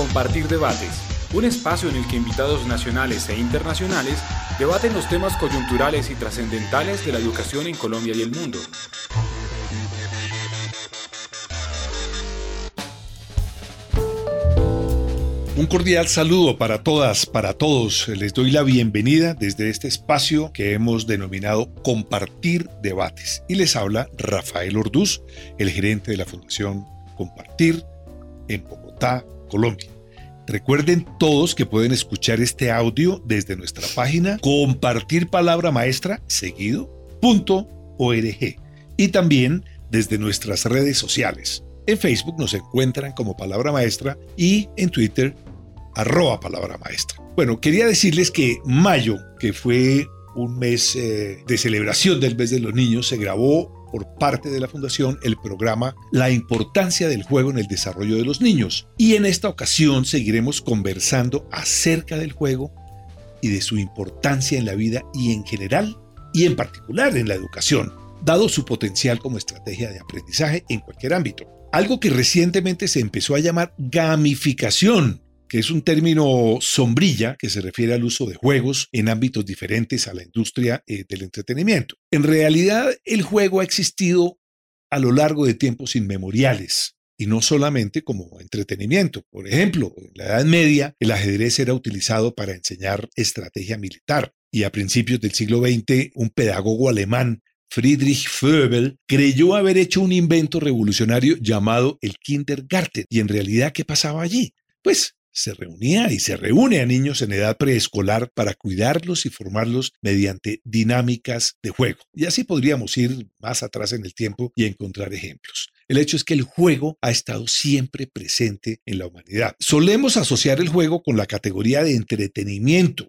Compartir Debates, un espacio en el que invitados nacionales e internacionales debaten los temas coyunturales y trascendentales de la educación en Colombia y el mundo. Un cordial saludo para todas, para todos. Les doy la bienvenida desde este espacio que hemos denominado Compartir Debates. Y les habla Rafael Orduz, el gerente de la Fundación Compartir en Bogotá, Colombia. Recuerden todos que pueden escuchar este audio desde nuestra página compartir palabra maestra seguido.org y también desde nuestras redes sociales. En Facebook nos encuentran como Palabra Maestra y en Twitter arroba palabra maestra. Bueno, quería decirles que mayo, que fue un mes eh, de celebración del mes de los niños, se grabó por parte de la Fundación el programa La importancia del juego en el desarrollo de los niños. Y en esta ocasión seguiremos conversando acerca del juego y de su importancia en la vida y en general y en particular en la educación, dado su potencial como estrategia de aprendizaje en cualquier ámbito. Algo que recientemente se empezó a llamar gamificación que es un término sombrilla que se refiere al uso de juegos en ámbitos diferentes a la industria eh, del entretenimiento. En realidad, el juego ha existido a lo largo de tiempos inmemoriales y no solamente como entretenimiento. Por ejemplo, en la Edad Media el ajedrez era utilizado para enseñar estrategia militar y a principios del siglo XX un pedagogo alemán Friedrich Föbel creyó haber hecho un invento revolucionario llamado el Kindergarten. ¿Y en realidad qué pasaba allí? Pues se reunía y se reúne a niños en edad preescolar para cuidarlos y formarlos mediante dinámicas de juego. Y así podríamos ir más atrás en el tiempo y encontrar ejemplos. El hecho es que el juego ha estado siempre presente en la humanidad. Solemos asociar el juego con la categoría de entretenimiento,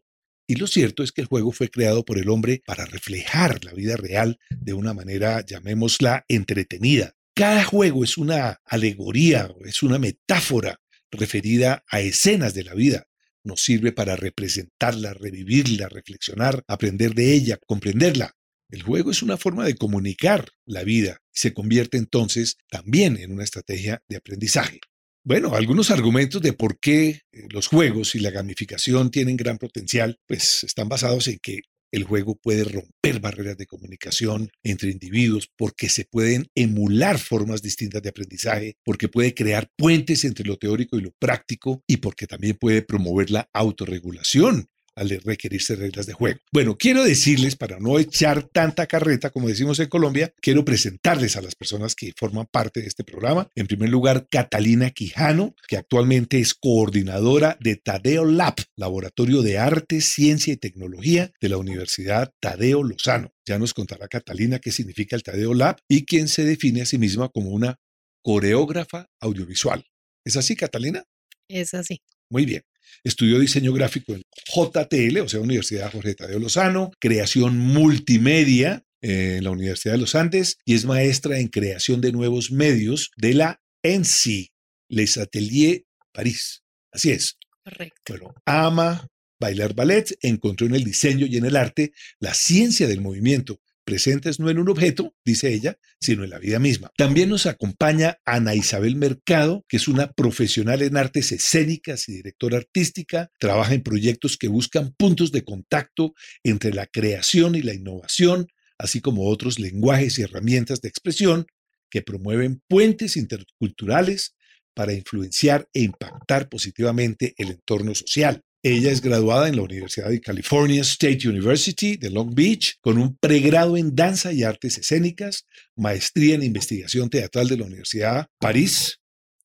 y lo cierto es que el juego fue creado por el hombre para reflejar la vida real de una manera, llamémosla, entretenida. Cada juego es una alegoría, es una metáfora referida a escenas de la vida. Nos sirve para representarla, revivirla, reflexionar, aprender de ella, comprenderla. El juego es una forma de comunicar la vida y se convierte entonces también en una estrategia de aprendizaje. Bueno, algunos argumentos de por qué eh, los juegos y la gamificación tienen gran potencial, pues están basados en que el juego puede romper barreras de comunicación entre individuos porque se pueden emular formas distintas de aprendizaje, porque puede crear puentes entre lo teórico y lo práctico y porque también puede promover la autorregulación al requerirse reglas de juego. Bueno, quiero decirles, para no echar tanta carreta, como decimos en Colombia, quiero presentarles a las personas que forman parte de este programa. En primer lugar, Catalina Quijano, que actualmente es coordinadora de Tadeo Lab, Laboratorio de Arte, Ciencia y Tecnología de la Universidad Tadeo Lozano. Ya nos contará Catalina qué significa el Tadeo Lab y quién se define a sí misma como una coreógrafa audiovisual. ¿Es así, Catalina? Es así. Muy bien. Estudió diseño gráfico en JTL, o sea, Universidad Jorge Tadeo Lozano, creación multimedia eh, en la Universidad de los Andes y es maestra en creación de nuevos medios de la ENSI, Les Ateliers París. Así es. Correcto. Bueno, ama bailar ballet, encontró en el diseño y en el arte la ciencia del movimiento presentes no en un objeto, dice ella, sino en la vida misma. También nos acompaña Ana Isabel Mercado, que es una profesional en artes escénicas y directora artística, trabaja en proyectos que buscan puntos de contacto entre la creación y la innovación, así como otros lenguajes y herramientas de expresión que promueven puentes interculturales para influenciar e impactar positivamente el entorno social. Ella es graduada en la Universidad de California State University de Long Beach con un pregrado en danza y artes escénicas, maestría en investigación teatral de la Universidad París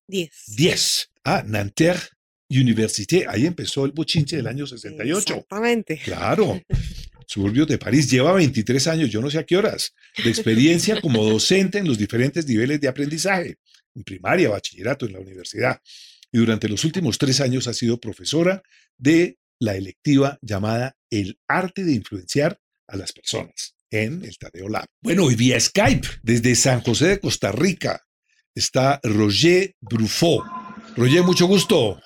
10. 10. Ah, Nanterre Université. Ahí empezó el bochinche del año 68. Exactamente. Claro. Suburbios de París. Lleva 23 años, yo no sé a qué horas, de experiencia como docente en los diferentes niveles de aprendizaje, en primaria, bachillerato, en la universidad y durante los últimos tres años ha sido profesora de la electiva llamada El arte de influenciar a las personas en el Tadeo Lab. Bueno, y vía Skype, desde San José de Costa Rica, está Roger Bruffaut. Roger, mucho gusto.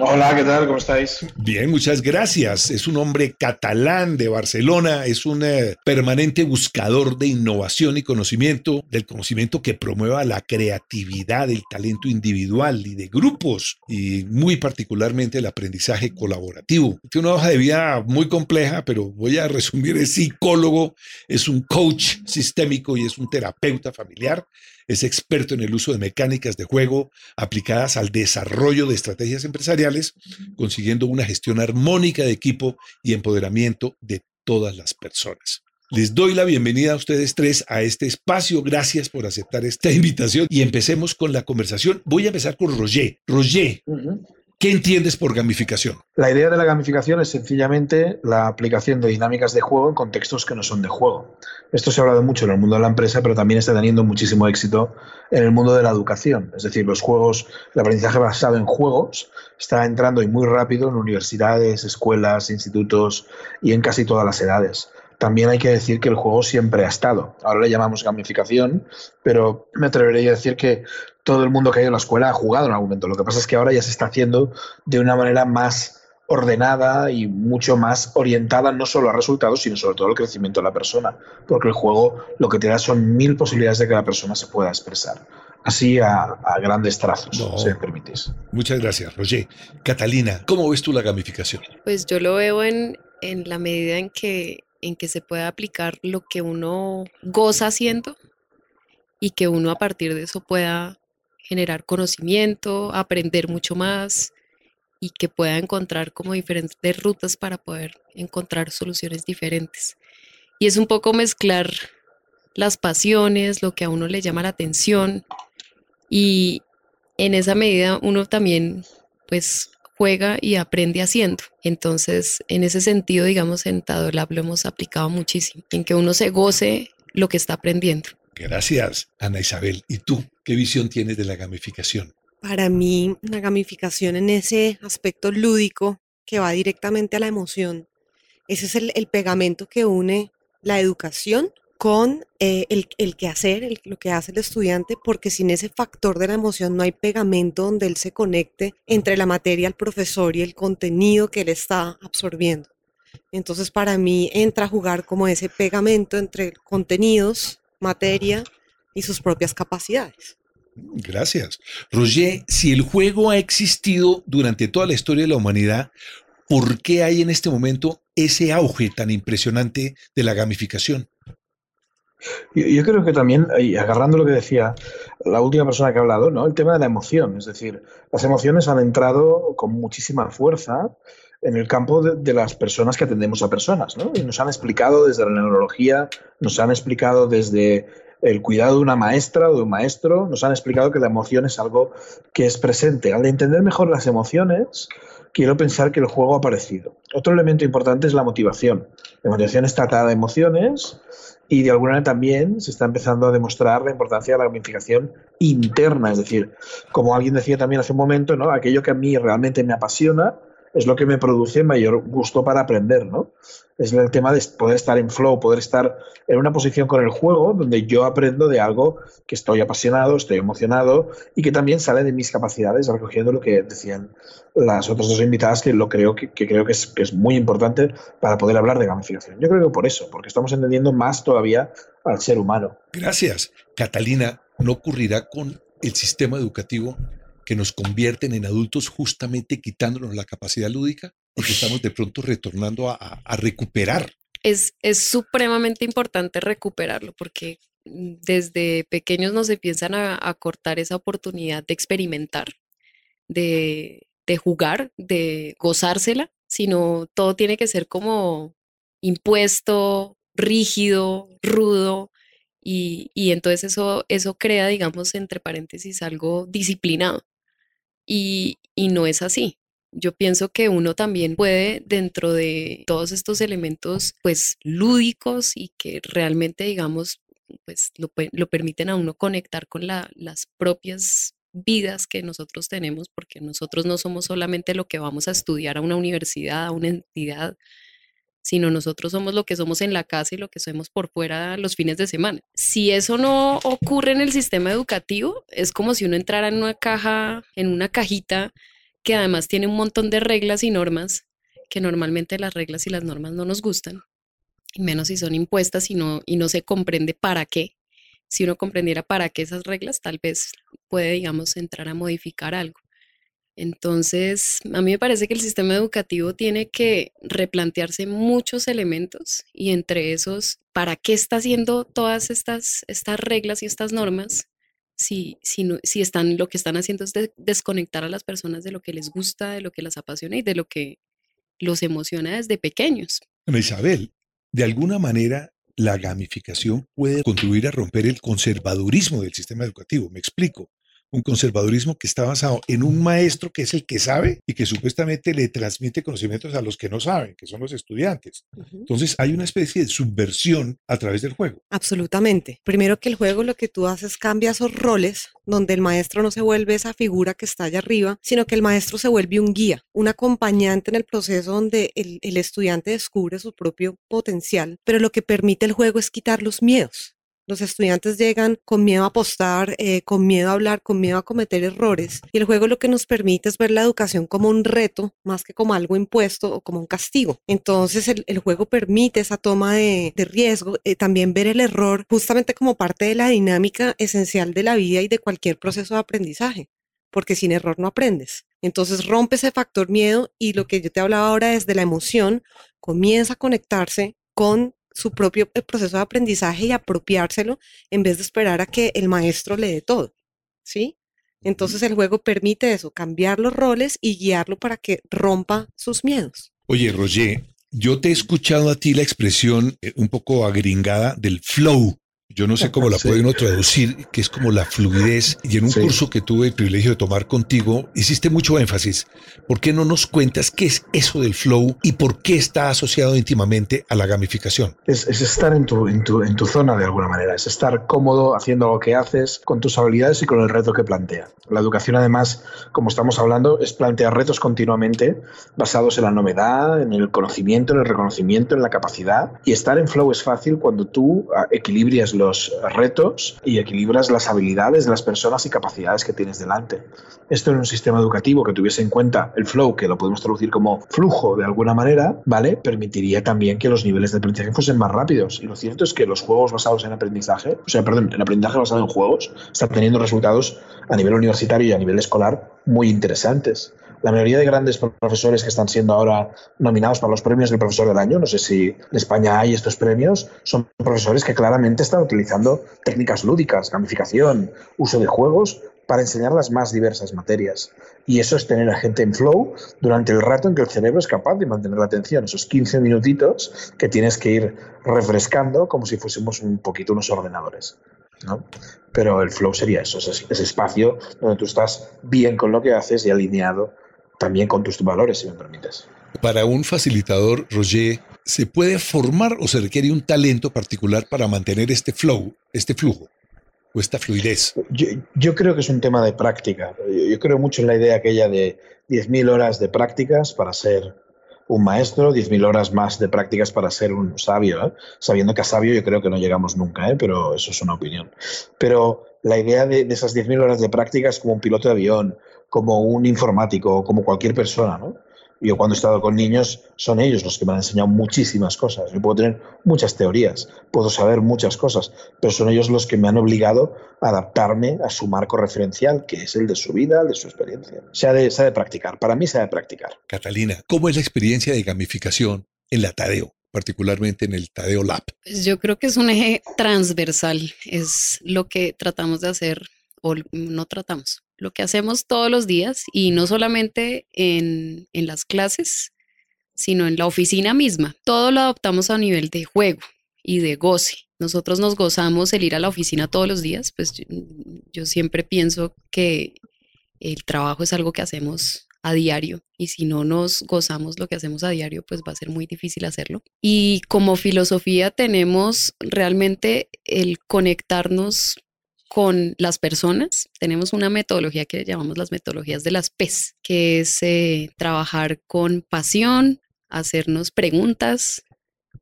Hola, ¿qué tal? ¿Cómo estáis? Bien, muchas gracias. Es un hombre catalán de Barcelona, es un eh, permanente buscador de innovación y conocimiento, del conocimiento que promueva la creatividad, el talento individual y de grupos, y muy particularmente el aprendizaje colaborativo. Tiene una hoja de vida muy compleja, pero voy a resumir, es psicólogo, es un coach sistémico y es un terapeuta familiar es experto en el uso de mecánicas de juego aplicadas al desarrollo de estrategias empresariales, consiguiendo una gestión armónica de equipo y empoderamiento de todas las personas. Les doy la bienvenida a ustedes tres a este espacio. Gracias por aceptar esta invitación y empecemos con la conversación. Voy a empezar con Roger. Roger, ¿Qué entiendes por gamificación? La idea de la gamificación es sencillamente la aplicación de dinámicas de juego en contextos que no son de juego. Esto se ha hablado mucho en el mundo de la empresa, pero también está teniendo muchísimo éxito en el mundo de la educación. Es decir, los juegos, el aprendizaje basado en juegos está entrando y muy rápido en universidades, escuelas, institutos y en casi todas las edades. También hay que decir que el juego siempre ha estado. Ahora le llamamos gamificación, pero me atrevería a decir que todo el mundo que ha ido a la escuela ha jugado en algún momento. Lo que pasa es que ahora ya se está haciendo de una manera más ordenada y mucho más orientada no solo a resultados, sino sobre todo al crecimiento de la persona, porque el juego lo que te da son mil posibilidades de que la persona se pueda expresar. Así a, grandes trazos, si me permitís. Muchas gracias, Roger. Catalina, ¿cómo ves tú la gamificación? Pues yo lo veo en, en la medida en que en que se pueda aplicar lo que uno goza haciendo y que uno a partir de eso pueda generar conocimiento, aprender mucho más y que pueda encontrar como diferentes rutas para poder encontrar soluciones diferentes. Y es un poco mezclar las pasiones, lo que a uno le llama la atención y en esa medida uno también pues juega y aprende haciendo. Entonces, en ese sentido, digamos, en Lab lo hemos aplicado muchísimo, en que uno se goce lo que está aprendiendo. Gracias, Ana Isabel. ¿Y tú qué visión tienes de la gamificación? Para mí, la gamificación en ese aspecto lúdico que va directamente a la emoción, ese es el, pegamento que une la educación con eh, el, el quehacer, lo que hace el estudiante, porque sin ese factor de la emoción no hay pegamento donde él se conecte entre la materia, el profesor y el contenido que él está absorbiendo. Entonces, para mí entra a jugar como ese pegamento entre contenidos, materia y sus propias capacidades. Gracias. Roger, si el juego ha existido durante toda la historia de la humanidad, ¿por qué hay en este momento ese auge tan impresionante de la gamificación? Yo, creo que también, y agarrando lo que decía la última persona que ha hablado, ¿no? el tema de la emoción. Es decir, las emociones han entrado con muchísima fuerza en el campo de, las personas que atendemos a personas. ¿no? Y nos han explicado desde la neurología, nos han explicado desde el cuidado de una maestra o de un maestro, nos han explicado que la emoción es algo que es presente. Al entender mejor las emociones, quiero pensar que el juego ha aparecido. Otro elemento importante es la motivación. La motivación está atada a emociones y de alguna manera también se está empezando a demostrar la importancia de la gamificación interna, es decir, como alguien decía también hace un momento, ¿no? aquello que a mí realmente me apasiona es lo que me produce mayor gusto para aprender, ¿no? Es el tema de poder estar en flow, poder estar en una posición con el juego donde yo aprendo de algo que estoy apasionado, estoy emocionado y que también sale de mis capacidades, recogiendo lo que decían las otras dos invitadas, que lo creo que, creo que es, que es muy importante para poder hablar de gamificación. Yo creo que por eso, porque estamos entendiendo más todavía al ser humano. Gracias. Catalina, ¿no ocurrirá con el sistema educativo que nos convierten en adultos justamente quitándonos la capacidad lúdica y que estamos de pronto retornando a, recuperar. Es, es supremamente importante recuperarlo porque mm, desde pequeños nos empiezan a, a cortar esa oportunidad de experimentar, de, de jugar, de gozársela, sino todo tiene que ser como impuesto, rígido, rudo, y, y, entonces eso, eso crea, digamos, entre paréntesis, algo disciplinado y, no es así. Yo pienso que uno también puede, dentro de todos estos elementos, pues lúdicos y que realmente, digamos, pues lo, permiten a uno conectar con las propias vidas que nosotros tenemos, porque nosotros no somos solamente lo que vamos a estudiar a una universidad, a una entidad, sino nosotros somos lo que somos en la casa y lo que somos por fuera los fines de semana. Si eso no ocurre en el sistema educativo, es como si uno entrara en una caja, en una cajita que además tiene un montón de reglas y normas que normalmente las reglas y las normas no nos gustan, y menos si son impuestas y no, y no se comprende para qué. Si uno comprendiera para qué esas reglas, tal vez puede, digamos, entrar a modificar algo. Entonces, a mí me parece que el sistema educativo tiene que replantearse muchos elementos y entre esos, ¿para qué está haciendo todas estas, estas reglas y estas normas? Si, si, no, si están, lo que están haciendo es desconectar a las personas de lo que les gusta, de lo que las apasiona y de lo que los emociona desde pequeños. Isabel, de alguna manera la gamificación puede contribuir a romper el conservadurismo del sistema educativo. Me explico un conservadurismo que está basado en un maestro que es el que sabe y que supuestamente le transmite conocimientos a los que no saben, que son los estudiantes. Entonces hay una especie de subversión a través del juego. Absolutamente. Primero que el juego lo que tú haces cambia esos roles donde el maestro no se vuelve esa figura que está allá arriba, sino que el maestro se vuelve un guía, un acompañante en el proceso donde el, el estudiante descubre su propio potencial, pero lo que permite el juego es quitar los miedos. Los estudiantes llegan con miedo a apostar, eh, con miedo a hablar, con miedo a cometer errores. Y el juego lo que nos permite es ver la educación como un reto, más que como algo impuesto o como un castigo. Entonces el, juego permite esa toma de, riesgo, eh, también ver el error justamente como parte de la dinámica esencial de la vida y de cualquier proceso de aprendizaje, porque sin error no aprendes. Entonces rompe ese factor miedo y lo que yo te hablaba ahora es de la emoción, comienza a conectarse con su propio eh, proceso de aprendizaje y apropiárselo en vez de esperar a que el maestro le dé todo. ¿Sí? Entonces el juego permite eso, cambiar los roles y guiarlo para que rompa sus miedos. Oye, Roger, yo te he escuchado a ti la expresión eh, un poco agringada del flow. Yo no sé cómo la puede uno traducir, que es como la fluidez. Y en un curso que tuve el privilegio de tomar contigo, hiciste mucho énfasis. ¿Por qué no nos cuentas qué es eso del flow y por qué está asociado íntimamente a la gamificación? Es, estar en tu, en, tu, en tu zona de alguna manera, es estar cómodo haciendo lo que haces con tus habilidades y con el reto que plantea. La educación, además, como estamos hablando, es plantear retos continuamente basados en la novedad, en el conocimiento, en el reconocimiento, en la capacidad. Y estar en flow es fácil cuando tú ah, equilibrias los retos y equilibras las habilidades de las personas y capacidades que tienes delante. Esto en un sistema educativo que tuviese en cuenta el flow, que lo podemos traducir como flujo de alguna manera, ¿vale? Permitiría también que los niveles de aprendizaje fuesen más rápidos. Y lo cierto es que los juegos basados en aprendizaje, o sea, perdón, el aprendizaje basado en juegos, están teniendo resultados a nivel universitario y a nivel escolar muy interesantes la mayoría de grandes profesores que están siendo ahora nominados para los premios del profesor del año, no sé si en España hay estos premios, son profesores que claramente están utilizando técnicas lúdicas, gamificación, uso de juegos para enseñar las más diversas materias. Y eso es tener a gente en flow durante el rato en que el cerebro es capaz de mantener la atención, esos 15 minutitos que tienes que ir refrescando como si fuésemos un poquito unos ordenadores. ¿No? Pero el flow sería eso, ese espacio donde tú estás bien con lo que haces y alineado también con tus valores, si me permites. Para un facilitador, Roger, ¿se puede formar o se requiere un talento particular para mantener este flow, este flujo o esta fluidez? Yo, creo que es un tema de práctica. Yo, creo mucho en la idea aquella de 10.000 horas de prácticas para ser un maestro, 10.000 horas más de prácticas para ser un sabio. ¿eh? Sabiendo que a sabio yo creo que no llegamos nunca, ¿eh? pero eso es una opinión. Pero la idea de, de esas 10.000 horas de práctica es como un piloto de avión como un informático, como cualquier persona, ¿no? Yo cuando he estado con niños son ellos los que me han enseñado muchísimas cosas. Yo puedo tener muchas teorías, puedo saber muchas cosas, pero son ellos los que me han obligado a adaptarme a su marco referencial, que es el de su vida, el de su experiencia. Se ha de, se ha de practicar, para mí se ha de practicar. Catalina, ¿cómo es la experiencia de gamificación en la Tadeo? particularmente en el Tadeo Lab? Pues yo creo que es un eje transversal, es lo que tratamos de hacer o no tratamos, lo que hacemos todos los días y no solamente en, en las clases, sino en la oficina misma. Todo lo adoptamos a nivel de juego y de goce. Nosotros nos gozamos el ir a la oficina todos los días, pues yo, siempre pienso que el trabajo es algo que hacemos a diario y si no nos gozamos lo que hacemos a diario, pues va a ser muy difícil hacerlo. Y como filosofía tenemos realmente el conectarnos con las personas. Tenemos una metodología que llamamos las metodologías de las PES, que es eh, trabajar con pasión, hacernos preguntas,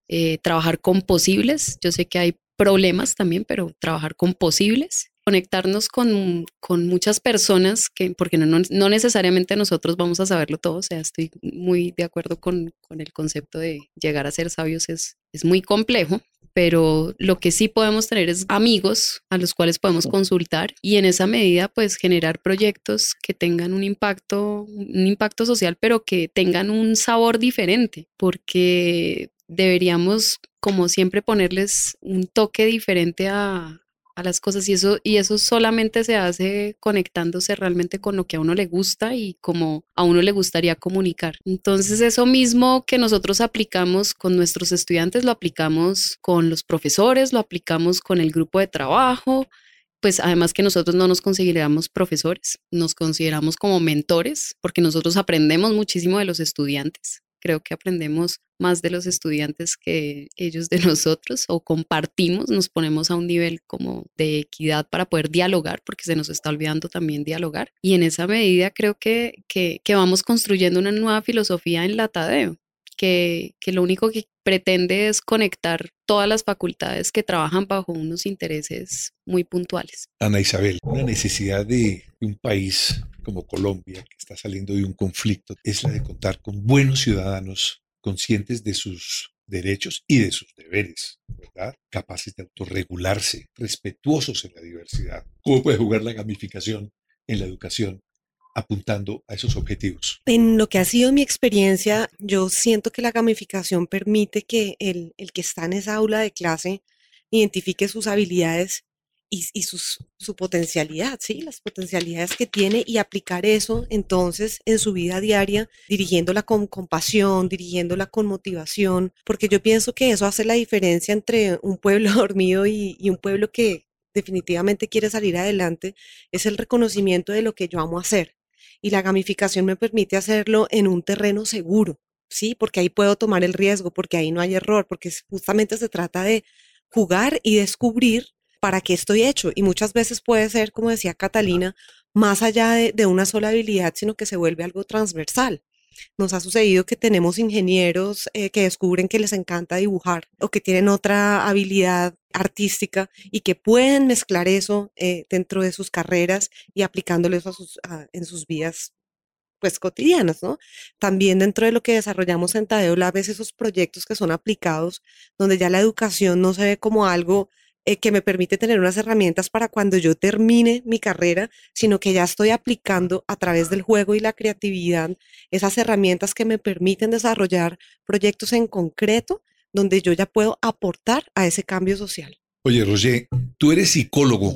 eh, trabajar con posibles. Yo sé que hay problemas también, pero trabajar con posibles conectarnos con, con muchas personas, que, porque no, no, necesariamente nosotros vamos a saberlo todo, o sea, estoy muy de acuerdo con, con el concepto de llegar a ser sabios, es, es muy complejo, pero lo que sí podemos tener es amigos a los cuales podemos consultar y en esa medida pues generar proyectos que tengan un impacto, un impacto social, pero que tengan un sabor diferente, porque deberíamos como siempre ponerles un toque diferente a, a las cosas y eso, y eso solamente se hace conectándose realmente con lo que a uno le gusta y como a uno le gustaría comunicar. Entonces eso mismo que nosotros aplicamos con nuestros estudiantes, lo aplicamos con los profesores, lo aplicamos con el grupo de trabajo, pues además que nosotros no nos consideramos profesores, nos consideramos como mentores porque nosotros aprendemos muchísimo de los estudiantes creo que aprendemos más de los estudiantes que ellos de nosotros o compartimos, nos ponemos a un nivel como de equidad para poder dialogar, porque se nos está olvidando también dialogar. Y en esa medida creo que, que, vamos construyendo una nueva filosofía en la Tadeo, que, que lo único que pretende es conectar todas las facultades que trabajan bajo unos intereses muy puntuales. Ana Isabel, una necesidad de un país como Colombia, que está saliendo de un conflicto, es la de contar con buenos ciudadanos conscientes de sus derechos y de sus deberes, ¿verdad? Capaces de autorregularse, respetuosos en la diversidad. ¿Cómo puede jugar la gamificación en la educación apuntando a esos objetivos? En lo que ha sido mi experiencia, yo siento que la gamificación permite que el, el que está en esa aula de clase identifique sus habilidades y, su potencialidad, ¿sí? Las potencialidades que tiene y aplicar eso entonces en su vida diaria, dirigiéndola con compasión, dirigiéndola con motivación, porque yo pienso que eso hace la diferencia entre un pueblo dormido y, y un pueblo que definitivamente quiere salir adelante, es el reconocimiento de lo que yo amo hacer. Y la gamificación me permite hacerlo en un terreno seguro, ¿sí? Porque ahí puedo tomar el riesgo, porque ahí no hay error, porque justamente se trata de jugar y descubrir para qué estoy hecho. Y muchas veces puede ser, como decía Catalina, más allá de, una sola habilidad, sino que se vuelve algo transversal. Nos ha sucedido que tenemos ingenieros eh, que descubren que les encanta dibujar o que tienen otra habilidad artística y que pueden mezclar eso eh, dentro de sus carreras y aplicándolo en sus vidas pues cotidianas, ¿no? También dentro de lo que desarrollamos en Tadeo Lab es esos proyectos que son aplicados, donde ya la educación no se ve como algo eh, que me permite tener unas herramientas para cuando yo termine mi carrera, sino que ya estoy aplicando a través del juego y la creatividad esas herramientas que me permiten desarrollar proyectos en concreto donde yo ya puedo aportar a ese cambio social. Oye, Roger, tú eres psicólogo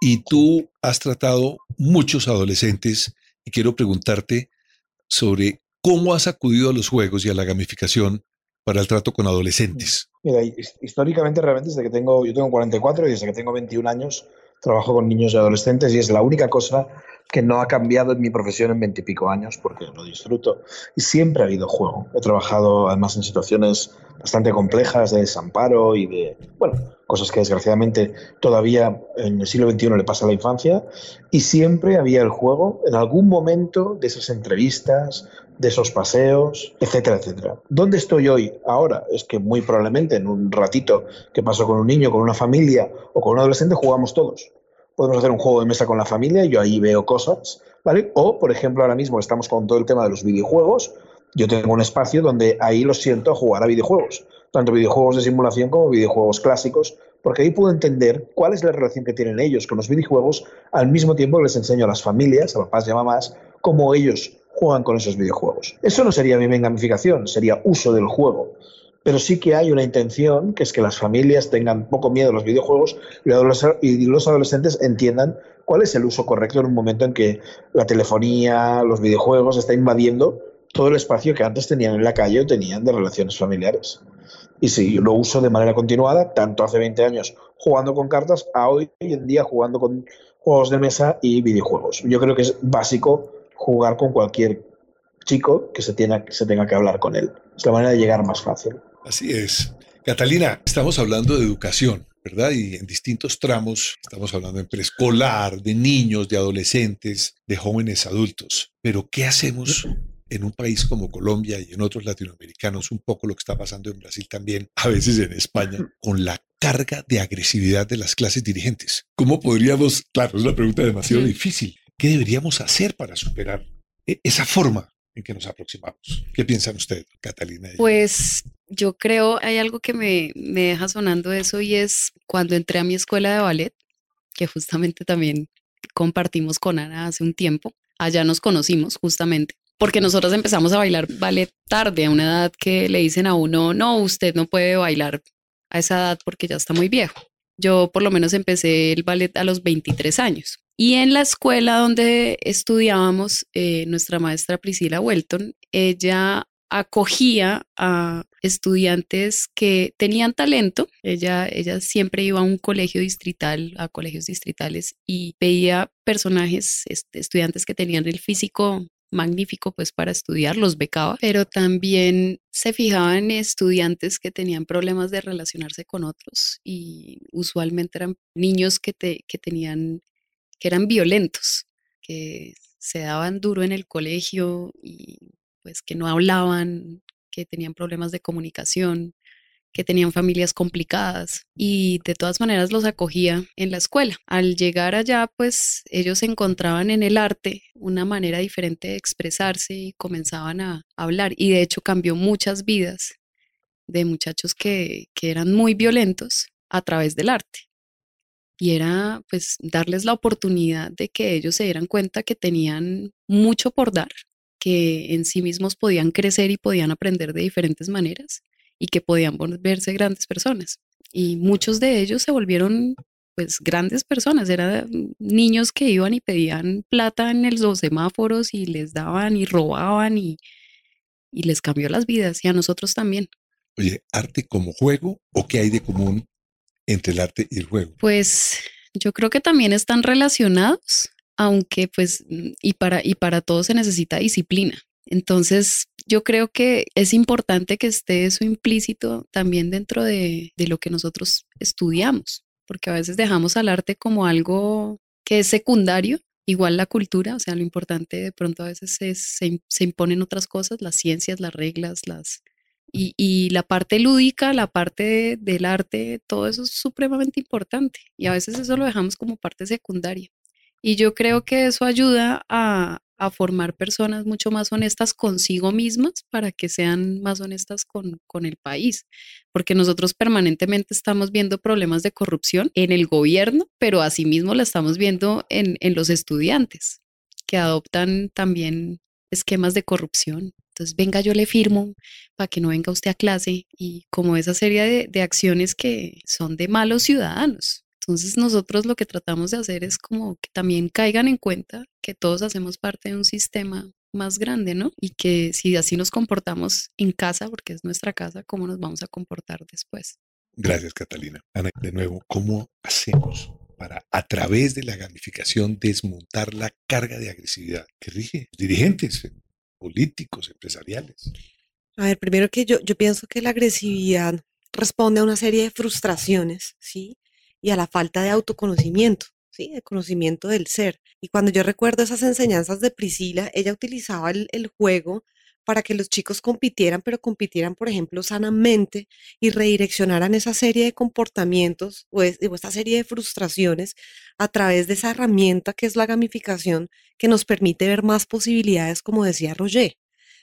y tú has tratado muchos adolescentes y quiero preguntarte sobre cómo has acudido a los juegos y a la gamificación para el trato con adolescentes? Mira, históricamente realmente desde que tengo, yo tengo 44 y desde que tengo 21 años trabajo con niños y adolescentes y es la única cosa que no ha cambiado en mi profesión en 20 y pico años porque lo disfruto y siempre ha habido juego. He trabajado además en situaciones bastante complejas de desamparo y de, bueno, cosas que desgraciadamente todavía en el siglo XXI le pasa a la infancia y siempre había el juego en algún momento de esas entrevistas de esos paseos, etcétera, etcétera. ¿Dónde estoy hoy? Ahora es que muy probablemente en un ratito que paso con un niño, con una familia o con un adolescente jugamos todos. Podemos hacer un juego de mesa con la familia, yo ahí veo cosas, ¿vale? O, por ejemplo, ahora mismo estamos con todo el tema de los videojuegos, yo tengo un espacio donde ahí lo siento a jugar a videojuegos, tanto videojuegos de simulación como videojuegos clásicos, porque ahí puedo entender cuál es la relación que tienen ellos con los videojuegos al mismo tiempo que les enseño a las familias, a papás y a mamás, cómo ellos juegan con esos videojuegos. Eso no sería mi gamificación, sería uso del juego. Pero sí que hay una intención, que es que las familias tengan poco miedo a los videojuegos y los adolescentes entiendan cuál es el uso correcto en un momento en que la telefonía, los videojuegos está invadiendo todo el espacio que antes tenían en la calle o tenían de relaciones familiares. Y si lo uso de manera continuada, tanto hace 20 años jugando con cartas, a hoy en día jugando con juegos de mesa y videojuegos. Yo creo que es básico jugar con cualquier chico que se, tenga, se tenga que hablar con él. Es la manera de llegar más fácil. Así es. Catalina, estamos hablando de educación, ¿verdad? Y en distintos tramos, estamos hablando de preescolar, de niños, de adolescentes, de jóvenes adultos. Pero ¿qué hacemos en un país como Colombia y en otros latinoamericanos, un poco lo que está pasando en Brasil también, a veces en España, con la carga de agresividad de las clases dirigentes. ¿Cómo podríamos, claro, es una pregunta demasiado difícil, ¿qué deberíamos hacer para superar e-, esa forma en que nos aproximamos? ¿Qué piensan ustedes, Catalina? Pues yo creo, hay algo que me, me deja sonando eso y es cuando entré a mi escuela de ballet, que justamente también compartimos con Ana hace un tiempo, allá nos conocimos justamente porque nosotros empezamos a bailar ballet tarde, a una edad que le dicen a uno, no, usted no puede bailar a esa edad porque ya está muy viejo. Yo por lo menos empecé el ballet a los 23 años. Y en la escuela donde estudiábamos, eh, nuestra maestra Priscila Welton, ella acogía a estudiantes que tenían talento. Ella, ella siempre iba a un colegio distrital, a colegios distritales, y veía personajes, este, estudiantes que tenían el físico magnífico pues para estudiar, los becaba, pero también se fijaba en estudiantes que tenían problemas de relacionarse con otros y usualmente eran niños que, que tenían, que eran violentos, que se daban duro en el colegio y pues que no hablaban, que tenían problemas de comunicación, que tenían familias complicadas y de todas maneras los acogía en la escuela. Al llegar allá, pues ellos encontraban en el arte una manera diferente de expresarse y comenzaban a hablar y de hecho cambió muchas vidas de muchachos que, que eran muy violentos a través del arte. Y era pues darles la oportunidad de que ellos se dieran cuenta que tenían mucho por dar, que en sí mismos podían crecer y podían aprender de diferentes maneras y que podían volverse grandes personas. Y muchos de ellos se volvieron pues grandes personas, eran niños que iban y pedían plata en los semáforos y les daban y robaban y, y les cambió las vidas y a nosotros también. Oye, ¿arte como juego o qué hay de común entre el arte y el juego? Pues yo creo que también están relacionados, aunque pues y para, y para todo se necesita disciplina. Entonces, yo creo que es importante que esté eso implícito también dentro de, lo que nosotros estudiamos, porque a veces dejamos al arte como algo que es secundario, igual la cultura, o sea, lo importante de pronto a veces se, se, imponen otras cosas, las ciencias, las reglas, las... Y, y la parte lúdica, la parte del arte, todo eso es supremamente importante y a veces eso lo dejamos como parte secundaria. Y yo creo que eso ayuda a, a formar personas mucho más honestas consigo mismas para que sean más honestas con, con, el país. Porque nosotros permanentemente estamos viendo problemas de corrupción en el gobierno, pero asimismo la estamos viendo en, en los estudiantes, que adoptan también esquemas de corrupción. Entonces, venga, yo le firmo para que no venga usted a clase y como esa serie de, de acciones que son de malos ciudadanos. Entonces nosotros lo que tratamos de hacer es como que también caigan en cuenta que todos hacemos parte de un sistema más grande, ¿no? Y que si así nos comportamos en casa, porque es nuestra casa, ¿cómo nos vamos a comportar después? Gracias, Catalina. Ana, de nuevo, ¿cómo hacemos para, a través de la gamificación, desmontar la carga de agresividad que rige dirigentes, políticos, empresariales? A ver, primero que yo, yo pienso que la agresividad responde a una serie de frustraciones, ¿sí? Y a la falta de autoconocimiento, ¿sí? De conocimiento del ser. Y cuando yo recuerdo esas enseñanzas de Priscila, ella utilizaba el, juego para que los chicos compitieran, pero compitieran, por ejemplo, sanamente y redireccionaran esa serie de comportamientos o, esa serie de frustraciones a través de esa herramienta que es la gamificación que nos permite ver más posibilidades, como decía Roger.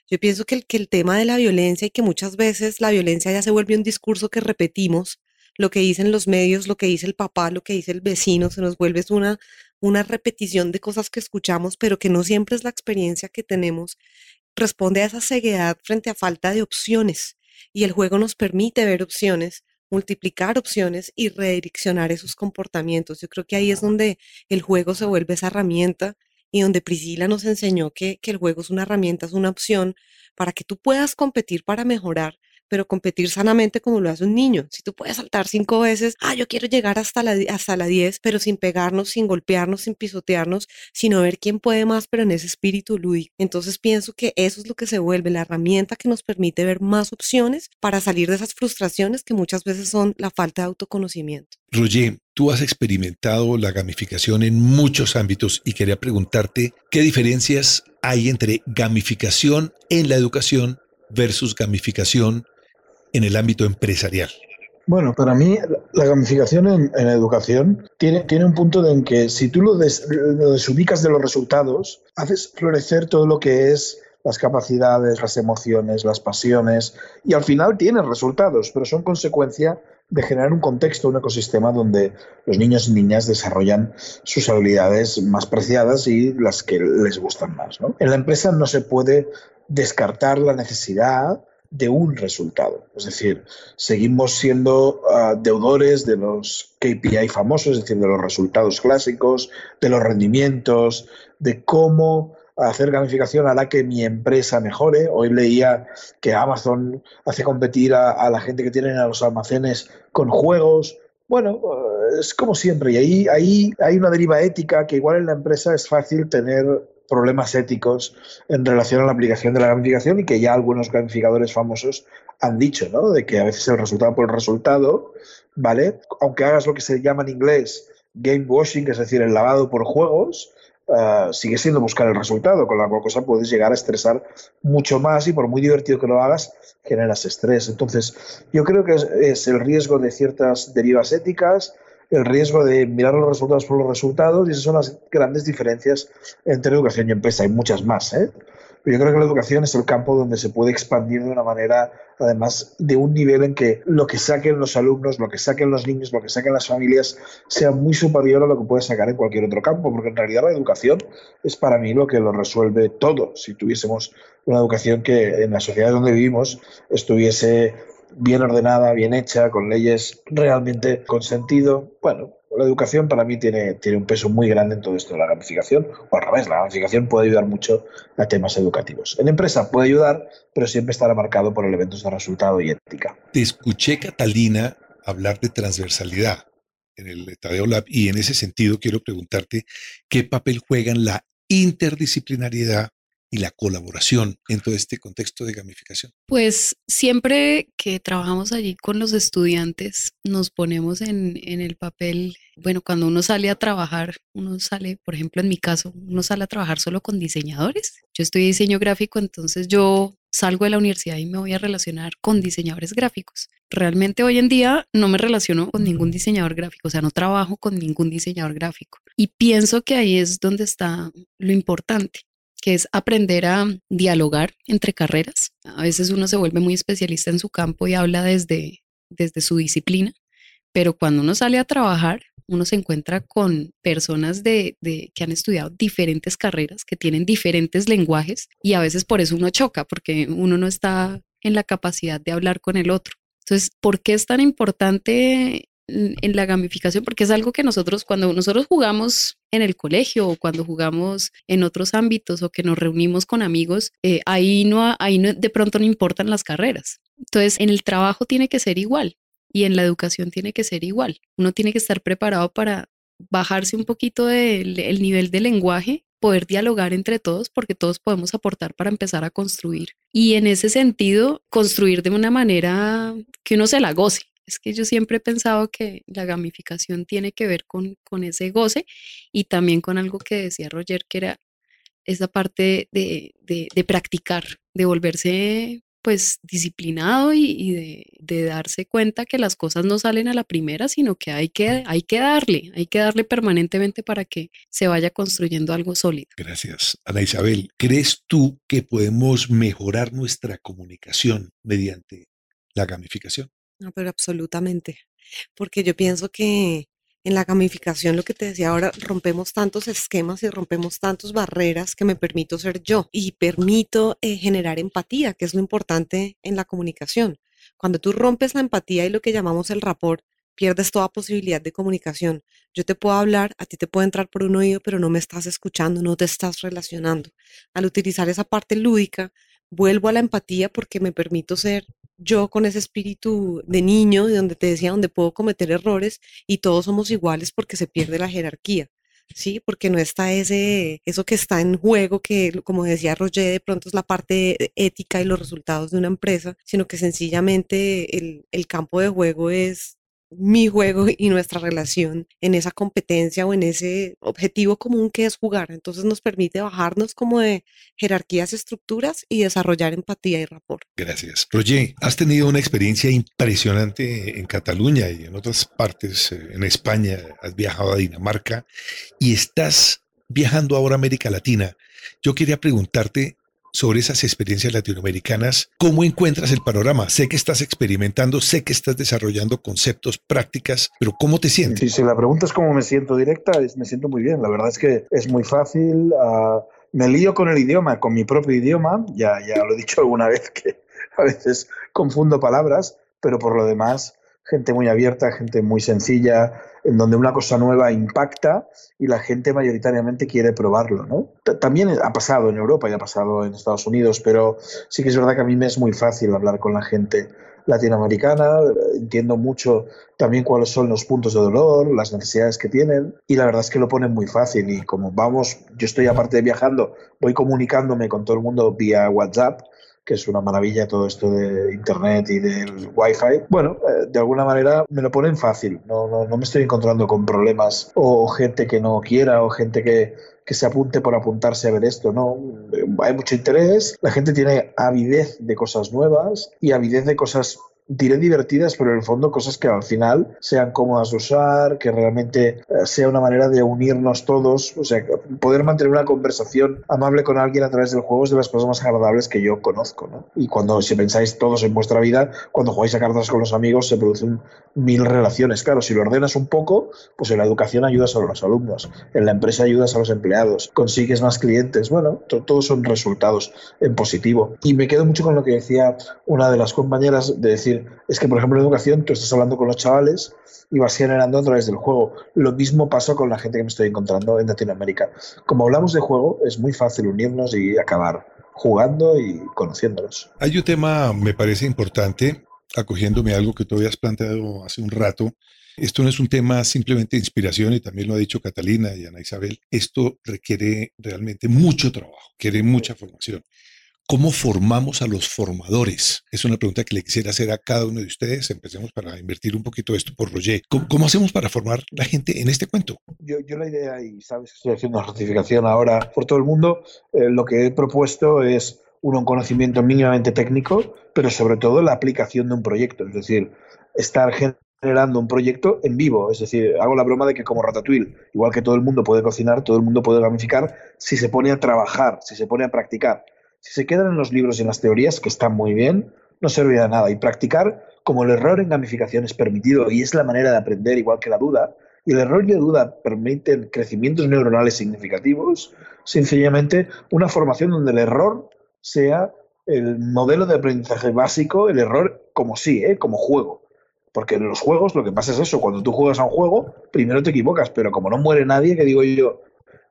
Yo pienso que el, que el tema de la violencia y que muchas veces la violencia ya se vuelve un discurso que repetimos lo que dicen los medios, lo que dice el papá, lo que dice el vecino, se nos vuelve una, una repetición de cosas que escuchamos, pero que no siempre es la experiencia que tenemos, responde a esa ceguedad frente a falta de opciones. Y el juego nos permite ver opciones, multiplicar opciones y redireccionar esos comportamientos. Yo creo que ahí es donde el juego se vuelve esa herramienta y donde Priscila nos enseñó que, que el juego es una herramienta, es una opción para que tú puedas competir para mejorar, pero competir sanamente como lo hace un niño. Si tú puedes saltar cinco veces, ah, yo quiero llegar hasta la, hasta la diez, pero sin pegarnos, sin golpearnos, sin pisotearnos, sino ver quién puede más, pero en ese espíritu lúdico. Entonces pienso que eso es lo que se vuelve la herramienta que nos permite ver más opciones para salir de esas frustraciones que muchas veces son la falta de autoconocimiento. Roger, tú has experimentado la gamificación en muchos ámbitos y quería preguntarte qué diferencias hay entre gamificación en la educación versus gamificación en el ámbito empresarial. Bueno, para mí la gamificación en, educación tiene, un punto en que si tú lo, lo desubicas de los resultados, haces florecer todo lo que es las capacidades, las emociones, las pasiones, y al final tienes resultados, pero son consecuencia de generar un contexto, un ecosistema donde los niños y niñas desarrollan sus habilidades más preciadas y las que les gustan más. En la empresa no se puede descartar la necesidad de un resultado. Es decir, seguimos siendo ah, deudores de los KPI famosos, es decir, de los resultados clásicos, de los rendimientos, de cómo hacer gamificación hará que mi empresa mejore. Hoy leía que Amazon hace competir a, la gente que tiene a los almacenes con juegos. Bueno, es como siempre, y ahí hay una deriva ética que igual en la empresa es fácil tener problemas éticos en relación a la aplicación de la gamificación y que ya algunos gamificadores famosos han dicho, ¿no? De que a veces el resultado por el resultado, ¿vale? Aunque hagas lo que se llama en inglés game washing, es decir, el lavado por juegos, eh, sigue siendo buscar el resultado, con la cual cosa puedes llegar a estresar mucho más y por muy divertido que lo hagas, generas estrés. Entonces, yo creo que es, el riesgo de ciertas derivas éticas, el riesgo de mirar los resultados por los resultados y esas son las grandes diferencias entre educación y empresa. Hay muchas más, ¿eh? Yo creo que la educación es el campo donde se puede expandir de una manera, además, de un nivel en que lo que saquen los alumnos, lo que saquen los niños, lo que saquen las familias, sea muy superior a lo que puede sacar en cualquier otro campo, porque en realidad la educación es para mí lo que lo resuelve todo. Si tuviésemos una educación que en la sociedad donde vivimos estuviese bien ordenada, bien hecha, con leyes realmente con sentido, bueno, la educación para mí tiene, tiene un peso muy grande en todo esto de la gamificación, o al revés, la gamificación puede ayudar mucho a temas educativos. En empresa puede ayudar, pero siempre estará marcado por elementos de resultado y ética. Te escuché, Catalina, hablar de transversalidad en el Tadeo Lab y en ese sentido quiero preguntarte qué papel juegan la interdisciplinariedad y la colaboración en todo este contexto de gamificación? Pues siempre que trabajamos allí con los estudiantes, nos ponemos en, el papel, bueno, cuando uno sale a trabajar, uno sale, por ejemplo, en mi caso, uno sale a trabajar solo con diseñadores. Yo estoy diseño gráfico, entonces yo salgo de la universidad y me voy a relacionar con diseñadores gráficos. Realmente hoy en día no me relaciono con ningún diseñador gráfico, o sea, no trabajo con ningún diseñador gráfico. Y pienso que ahí es donde está lo importante que es aprender a dialogar entre carreras. A veces uno se vuelve muy especialista en su campo y habla desde, desde su disciplina, pero cuando uno sale a trabajar, uno se encuentra con personas de, de, que han estudiado diferentes carreras, que tienen diferentes lenguajes y a veces por eso uno choca, porque uno no está en la capacidad de hablar con el otro. Entonces, ¿por qué es tan importante en la gamificación, porque es algo que nosotros, cuando nosotros jugamos en el colegio o cuando jugamos en otros ámbitos o que nos reunimos con amigos, eh, ahí, no, ahí de pronto no importan las carreras. Entonces, en el trabajo tiene que ser igual y en la educación tiene que ser igual. Uno tiene que estar preparado para bajarse un poquito del el nivel de lenguaje poder dialogar entre todos porque todos podemos aportar para empezar a construir. Y en ese sentido, construir de una manera que uno se la goce, es que yo siempre he pensado que la gamificación tiene que ver con, con ese goce y también con algo que decía Roger, que era esa parte de, de, practicar, de volverse pues disciplinado y, de, darse cuenta que las cosas no salen a la primera, sino que hay, que hay que darle, hay que darle permanentemente para que se vaya construyendo algo sólido. Gracias. Ana Isabel, ¿crees tú que podemos mejorar nuestra comunicación mediante la gamificación? No, pero absolutamente. Porque yo pienso que en la gamificación, lo que te decía ahora, rompemos tantos esquemas y rompemos tantas barreras que me permito ser yo y permito eh, generar empatía, que es lo importante en la comunicación. Cuando tú rompes la empatía y lo que llamamos el rapport, pierdes toda posibilidad de comunicación. Yo te puedo hablar, a ti te puede entrar por un oído, pero no me estás escuchando, no te estás relacionando. Al utilizar esa parte lúdica, vuelvo a la empatía porque me permito ser yo con ese espíritu de niño, de donde te decía, donde puedo cometer errores y todos somos iguales porque se pierde la jerarquía. Sí, porque no está ese, eso que está en juego, que como decía Roger, de pronto es la parte ética y los resultados de una empresa, sino que sencillamente el, el campo de juego es mi juego y nuestra relación en esa competencia o en ese objetivo común que es jugar. Entonces nos permite bajarnos como de jerarquías, estructuras y desarrollar empatía y rapport. Gracias. Roger, has tenido una experiencia impresionante en Cataluña y en otras partes, eh, en España, has viajado a Dinamarca y estás viajando ahora a América Latina. Yo quería preguntarte sobre esas experiencias latinoamericanas. ¿Cómo encuentras el panorama? Sé que estás experimentando, sé que estás desarrollando conceptos, prácticas, pero ¿cómo te sientes? si la pregunta es cómo me siento directa, es, me siento muy bien. La verdad es que es muy fácil. Uh, me lío con el idioma, con mi propio idioma. Ya, ya lo he dicho alguna vez que a veces confundo palabras, pero por lo demás gente muy abierta, gente muy sencilla, en donde una cosa nueva impacta y la gente mayoritariamente quiere probarlo, ¿no? También ha pasado en Europa y ha pasado en Estados Unidos, pero sí que es verdad que a mí me es muy fácil hablar con la gente latinoamericana, entiendo mucho también cuáles son los puntos de dolor, las necesidades que tienen y la verdad es que lo ponen muy fácil y como vamos, yo estoy aparte de viajando, voy comunicándome con todo el mundo vía WhatsApp, que es una maravilla todo esto de Internet y del Wi-Fi. Bueno, eh, de alguna manera me lo ponen fácil, no, no, no me estoy encontrando con problemas o gente que no quiera o gente que, que se apunte por apuntarse a ver esto, ¿no? Hay mucho interés, la gente tiene avidez de cosas nuevas y avidez de cosas diré divertidas, pero en el fondo cosas que al final sean cómodas de usar, que realmente eh, sea una manera de unirnos todos, o sea, poder mantener una conversación amable con alguien a través del juego es de las cosas más agradables que yo conozco, ¿no? Y cuando, si pensáis todos en vuestra vida, cuando jugáis a cartas con los amigos se producen mil relaciones. Claro, si lo ordenas un poco, pues en la educación ayudas a los alumnos, en la empresa ayudas a los empleados, consigues más clientes, bueno, todos son resultados en positivo. Y me quedo mucho con lo que decía una de las compañeras de decir, es que, por ejemplo, en educación tú estás hablando con los chavales y vas generando a través del juego. Lo mismo pasa con la gente que me estoy encontrando en Latinoamérica. Como hablamos de juego, es muy fácil unirnos y acabar jugando y conociéndolos. Hay un tema, me parece importante, acogiéndome a algo que tú habías planteado hace un rato. Esto no es un tema simplemente de inspiración y también lo ha dicho Catalina y Ana Isabel. Esto requiere realmente mucho trabajo, requiere mucha formación. ¿Cómo formamos a los formadores? Es una pregunta que le quisiera hacer a cada uno de ustedes. Empecemos para invertir un poquito esto por Roger. ¿Cómo, hacemos para formar la gente en este cuento? Yo, la idea, y sabes que estoy haciendo una certificación ahora por todo el mundo, eh, lo que he propuesto es un conocimiento mínimamente técnico, pero sobre todo la aplicación de un proyecto. Es decir, estar generando un proyecto en vivo. Es decir, hago la broma de que como Ratatouille, igual que todo el mundo puede cocinar, todo el mundo puede gamificar, si se pone a trabajar, si se pone a practicar. Si se quedan en los libros y en las teorías, que están muy bien, no servirá nada. Y practicar, como el error en gamificación es permitido y es la manera de aprender igual que la duda, y el error y la duda permiten crecimientos neuronales significativos, sencillamente una formación donde el error sea el modelo de aprendizaje básico, el error como sí, ¿eh? como juego. Porque en los juegos lo que pasa es eso, cuando tú juegas a un juego, primero te equivocas, pero como no muere nadie, que digo yo,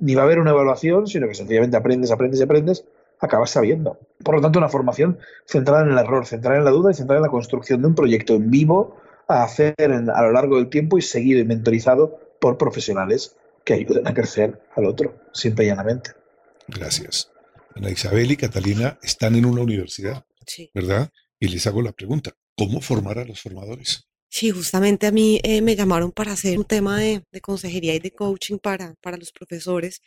ni va a haber una evaluación, sino que sencillamente aprendes, aprendes y aprendes, acabas sabiendo. Por lo tanto, una formación centrada en el error, centrada en la duda y centrada en la construcción de un proyecto en vivo a hacer a lo largo del tiempo y seguido y mentorizado por profesionales que ayuden a crecer al otro, simple y llanamente. Gracias. Ana Isabel y Catalina están en una universidad, ¿verdad? Y les hago la pregunta, ¿cómo formar a los formadores? Sí, justamente a mí eh, me llamaron para hacer un tema de, de, consejería y de coaching para, para los profesores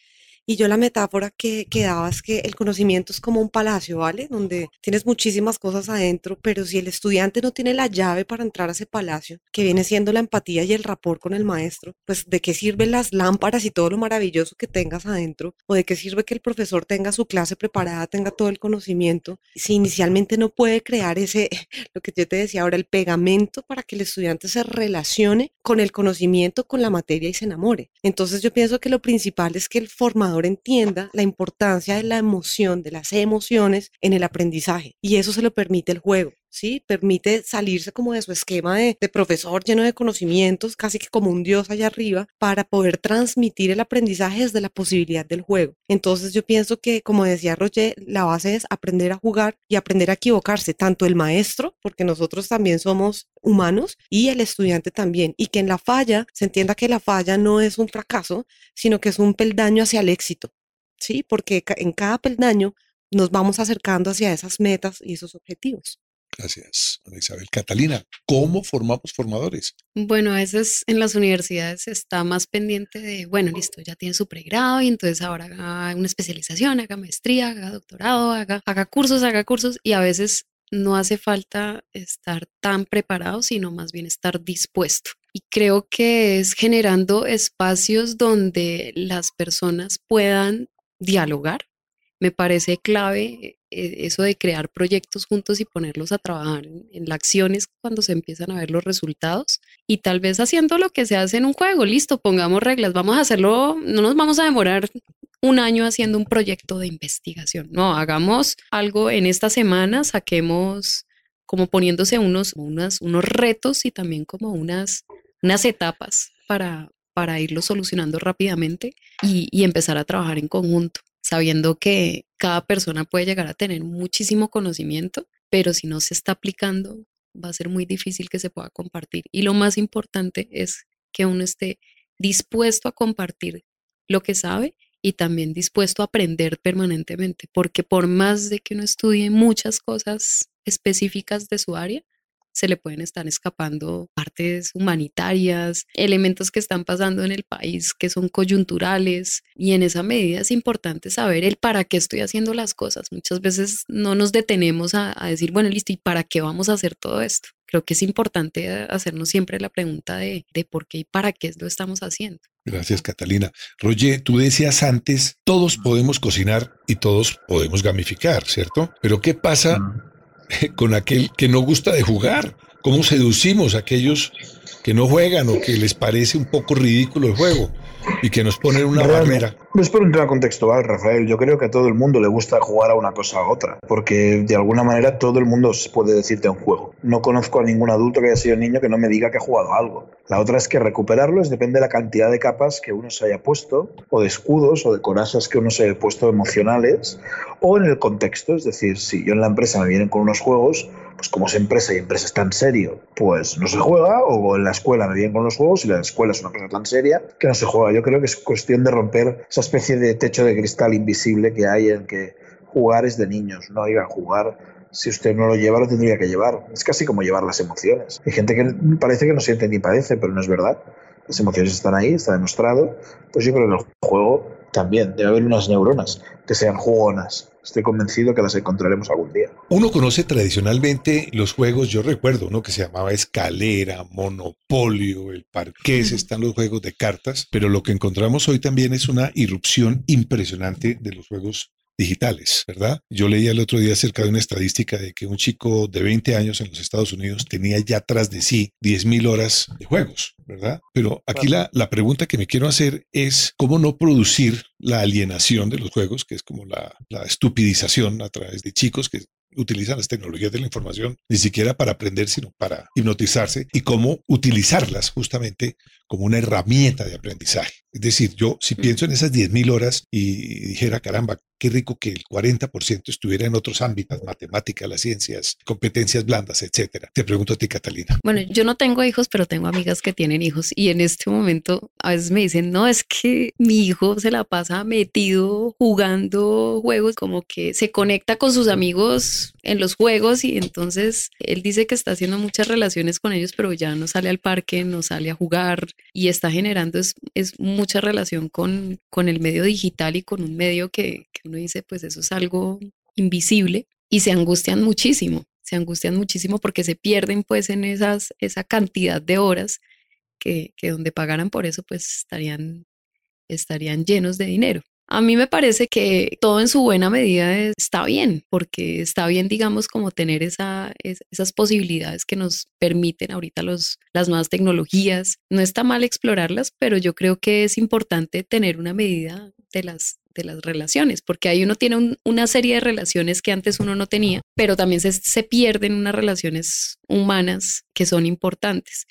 y yo la metáfora que, que daba es que el conocimiento es como un palacio, ¿vale? Donde tienes muchísimas cosas adentro, pero si el estudiante no tiene la llave para entrar a ese palacio, que viene siendo la empatía y el rapport con el maestro, pues de qué sirven las lámparas y todo lo maravilloso que tengas adentro, o de qué sirve que el profesor tenga su clase preparada, tenga todo el conocimiento, si inicialmente no puede crear ese, lo que yo te decía ahora, el pegamento para que el estudiante se relacione con el conocimiento, con la materia y se enamore. Entonces yo pienso que lo principal es que el formador entienda la importancia de la emoción, de las emociones en el aprendizaje. Y eso se lo permite el juego. ¿Sí? Permite salirse como de su esquema de, profesor lleno de conocimientos, casi que como un dios allá arriba, para poder transmitir el aprendizaje desde la posibilidad del juego. Entonces yo pienso que, como decía Roger, la base es aprender a jugar y aprender a equivocarse, tanto el maestro, porque nosotros también somos humanos, y el estudiante también, y que en la falla se entienda que la falla no es un fracaso, sino que es un peldaño hacia el éxito, ¿sí? Porque en cada peldaño nos vamos acercando hacia esas metas y esos objetivos. Gracias, Isabel. Catalina, ¿cómo formamos formadores? Bueno, a veces en las universidades está más pendiente de, bueno, listo, ya tiene su pregrado y entonces ahora haga una especialización, haga maestría, haga doctorado, haga, haga cursos, haga cursos y a veces no hace falta estar tan preparado, sino más bien estar dispuesto. Y creo que es generando espacios donde las personas puedan dialogar, me parece clave eso de crear proyectos juntos y ponerlos a trabajar en, las acciones cuando se empiezan a ver los resultados y tal vez haciendo lo que se hace en un juego, listo, pongamos reglas, vamos a hacerlo, no nos vamos a demorar un año haciendo un proyecto de investigación, no, hagamos algo en esta semana, saquemos como poniéndose unos, unos retos y también como unas, unas etapas para, para irlo solucionando rápidamente y empezar a trabajar en conjunto sabiendo que cada persona puede llegar a tener muchísimo conocimiento, pero si no se está aplicando, va a ser muy difícil que se pueda compartir. Y lo más importante es que uno esté dispuesto a compartir lo que sabe y también dispuesto a aprender permanentemente, porque por más de que uno estudie muchas cosas específicas de su área, se le pueden estar escapando partes humanitarias, elementos que están pasando en el país que son coyunturales y en esa medida es importante saber el para qué estoy haciendo las cosas. Muchas veces no nos detenemos a, decir, bueno, listo, ¿y para qué vamos a hacer todo esto? Creo que es importante hacernos siempre la pregunta de, de por qué y para qué lo estamos haciendo. Gracias, Catalina. Roger, tú decías antes, todos podemos cocinar y todos podemos gamificar, ¿cierto? Pero ¿qué pasa con aquel que no gusta de jugar. ¿Cómo seducimos a aquellos que no juegan o que les parece un poco ridículo el juego y que nos ponen una barrera? No es por un tema contextual, Rafael. Yo creo que a todo el mundo le gusta jugar a una cosa a otra, porque de alguna manera todo el mundo puede decirte un juego. No conozco a ningún adulto que haya sido niño que no me diga que ha jugado algo. La otra es que recuperarlo es depende de la cantidad de capas que uno se haya puesto, o de escudos, o de corazas que uno se haya puesto emocionales, o en el contexto. Es decir, si yo en la empresa me vienen con unos juegos, pues como es empresa y empresa es tan serio, pues no se juega, o en la escuela me vienen con los juegos y la escuela es una cosa tan seria que no se juega. Yo creo que es cuestión de romper esa especie de techo de cristal invisible que hay en que jugar es de niños, no ir a jugar. Si usted no lo lleva, lo tendría que llevar. Es casi como llevar las emociones. Hay gente que parece que no siente ni padece, pero no es verdad. Las emociones están ahí, está demostrado. Pues yo creo que en el juego también debe haber unas neuronas que sean jugonas. Estoy convencido que las encontraremos algún día. Uno conoce tradicionalmente los juegos, yo recuerdo uno que se llamaba escalera, monopolio, el parqués, están los juegos de cartas, pero lo que encontramos hoy también es una irrupción impresionante de los juegos digitales, ¿verdad? Yo leía el otro día acerca de una estadística de que un chico de 20 años en los Estados Unidos tenía ya tras de sí 10.000 horas de juegos, ¿verdad? Pero aquí la, la pregunta que me quiero hacer es cómo no producir la alienación de los juegos, que es como la, la estupidización a través de chicos que utilizan las tecnologías de la información ni siquiera para aprender, sino para hipnotizarse y cómo utilizarlas justamente como una herramienta de aprendizaje. Es decir, yo si pienso en esas 10.000 horas y dijera, caramba, qué rico que el 40% estuviera en otros ámbitos, matemáticas, las ciencias, competencias blandas, etcétera. Te pregunto a ti, Catalina. Bueno, yo no tengo hijos, pero tengo amigas que tienen hijos y en este momento a veces me dicen, no, es que mi hijo se la pasa metido jugando juegos, como que se conecta con sus amigos en los juegos y entonces él dice que está haciendo muchas relaciones con ellos, pero ya no sale al parque, no sale a jugar y está generando es, es mucha relación con, con el medio digital y con un medio que, que uno dice, pues eso es algo invisible y se angustian muchísimo, se angustian muchísimo porque se pierden pues en esas, esa cantidad de horas que, que donde pagaran por eso pues estarían, estarían llenos de dinero. A mí me parece que todo en su buena medida está bien, porque está bien, digamos, como tener esa, esas posibilidades que nos permiten ahorita los, las nuevas tecnologías. No está mal explorarlas, pero yo creo que es importante tener una medida de las, de las relaciones, porque ahí uno tiene una serie de relaciones que antes uno no tenía, pero también se, se pierden unas relaciones humanas que son importantes.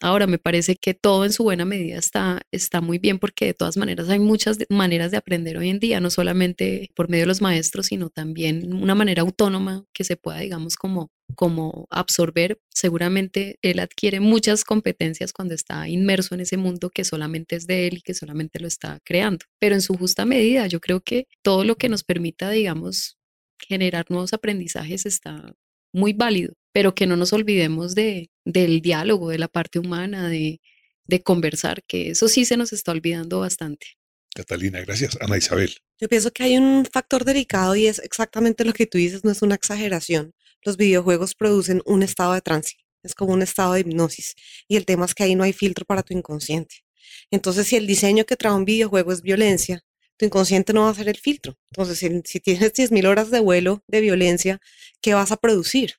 Ahora, me parece que todo en su buena medida está, está muy bien porque de todas maneras hay muchas maneras de aprender hoy en día, no solamente por medio de los maestros, sino también una manera autónoma que se pueda, digamos, como, como absorber. Seguramente él adquiere muchas competencias cuando está inmerso en ese mundo que solamente es de él y que solamente lo está creando. Pero en su justa medida, yo creo que todo lo que nos permita, digamos, generar nuevos aprendizajes está muy válido, pero que no nos olvidemos de, del diálogo, de la parte humana, de, de conversar, que eso sí se nos está olvidando bastante. Catalina, gracias. Ana Isabel. Yo pienso que hay un factor delicado y es exactamente lo que tú dices, no es una exageración. Los videojuegos producen un estado de trance, es como un estado de hipnosis. Y el tema es que ahí no hay filtro para tu inconsciente. Entonces, si el diseño que trae un videojuego es violencia, tu inconsciente no va a ser el filtro. Entonces, si, si tienes 10.000 horas de vuelo de violencia, ¿qué vas a producir?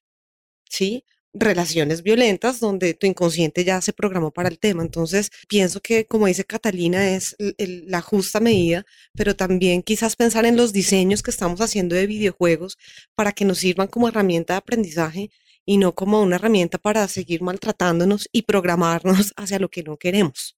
¿Sí? relaciones violentas donde tu inconsciente ya se programó para el tema. Entonces, pienso que, como dice Catalina, es la justa medida, pero también quizás pensar en los diseños que estamos haciendo de videojuegos para que nos sirvan como herramienta de aprendizaje y no como una herramienta para seguir maltratándonos y programarnos hacia lo que no queremos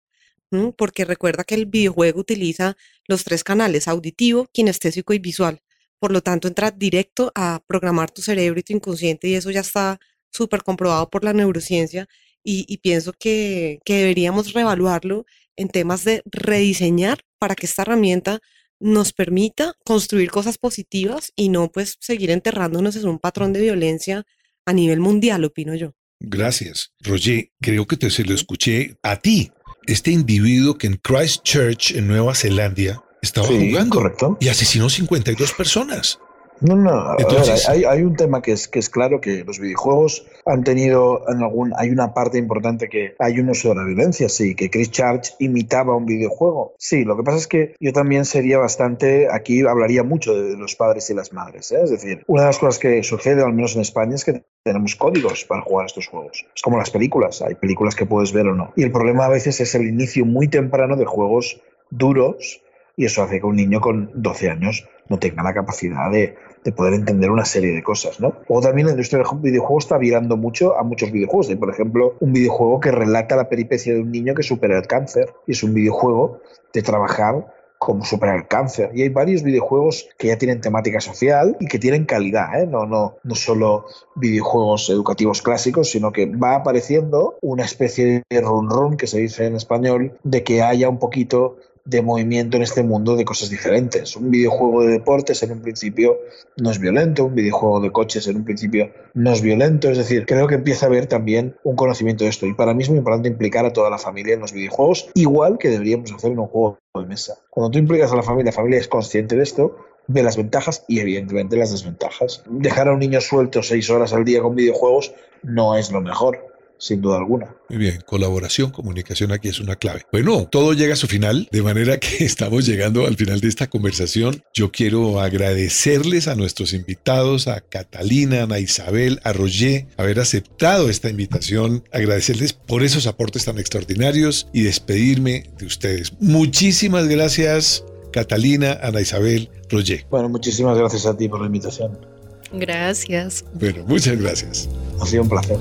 porque recuerda que el videojuego utiliza los tres canales, auditivo, kinestésico y visual. Por lo tanto, entra directo a programar tu cerebro y tu inconsciente y eso ya está súper comprobado por la neurociencia y, pienso que, que, deberíamos reevaluarlo en temas de rediseñar para que esta herramienta nos permita construir cosas positivas y no pues seguir enterrándonos en un patrón de violencia a nivel mundial, opino yo. Gracias. Roger, creo que te se lo escuché a ti este individuo que en Christchurch, en Nueva Zelanda, estaba jugando correcto. y asesinó 52 personas. No, no, Entonces, hay, hay, un tema que es, que es claro que los videojuegos han tenido en algún, hay una parte importante que hay un uso de la violencia, sí, que Chris Charge imitaba un videojuego. Sí, lo que pasa es que yo también sería bastante, aquí hablaría mucho de los padres y las madres, ¿eh? es decir, una de las cosas que sucede, al menos en España, es que tenemos códigos para jugar estos juegos. Es como las películas, hay películas que puedes ver o no. Y el problema a veces es el inicio muy temprano de juegos duros y eso hace que un niño con 12 años no tenga la capacidad de, de poder entender una serie de cosas, ¿no? O también la industria del videojuego está virando mucho a muchos videojuegos. Hay, por ejemplo, un videojuego que relata la peripecia de un niño que supera el cáncer. Y es un videojuego de trabajar cómo superar el cáncer. Y hay varios videojuegos que ya tienen temática social y que tienen calidad, ¿eh? no, no, no solo videojuegos educativos clásicos, sino que va apareciendo una especie de run run que se dice en español, de que haya un poquito de movimiento en este mundo de cosas diferentes. Un videojuego de deportes en un principio no es violento, un videojuego de coches en un principio no es violento, es decir, creo que empieza a haber también un conocimiento de esto y para mí es muy importante implicar a toda la familia en los videojuegos, igual que deberíamos hacer en un juego de mesa. Cuando tú implicas a la familia, la familia es consciente de esto, ve las ventajas y evidentemente las desventajas. Dejar a un niño suelto seis horas al día con videojuegos no es lo mejor sin duda alguna. Muy bien, colaboración, comunicación aquí es una clave. Bueno, todo llega a su final, de manera que estamos llegando al final de esta conversación. Yo quiero agradecerles a nuestros invitados, a Catalina, a Isabel, a Roger, haber aceptado esta invitación, agradecerles por esos aportes tan extraordinarios y despedirme de ustedes. Muchísimas gracias, Catalina, Ana Isabel, Roger. Bueno, muchísimas gracias a ti por la invitación. Gracias. Bueno, muchas gracias. Ha sido un placer.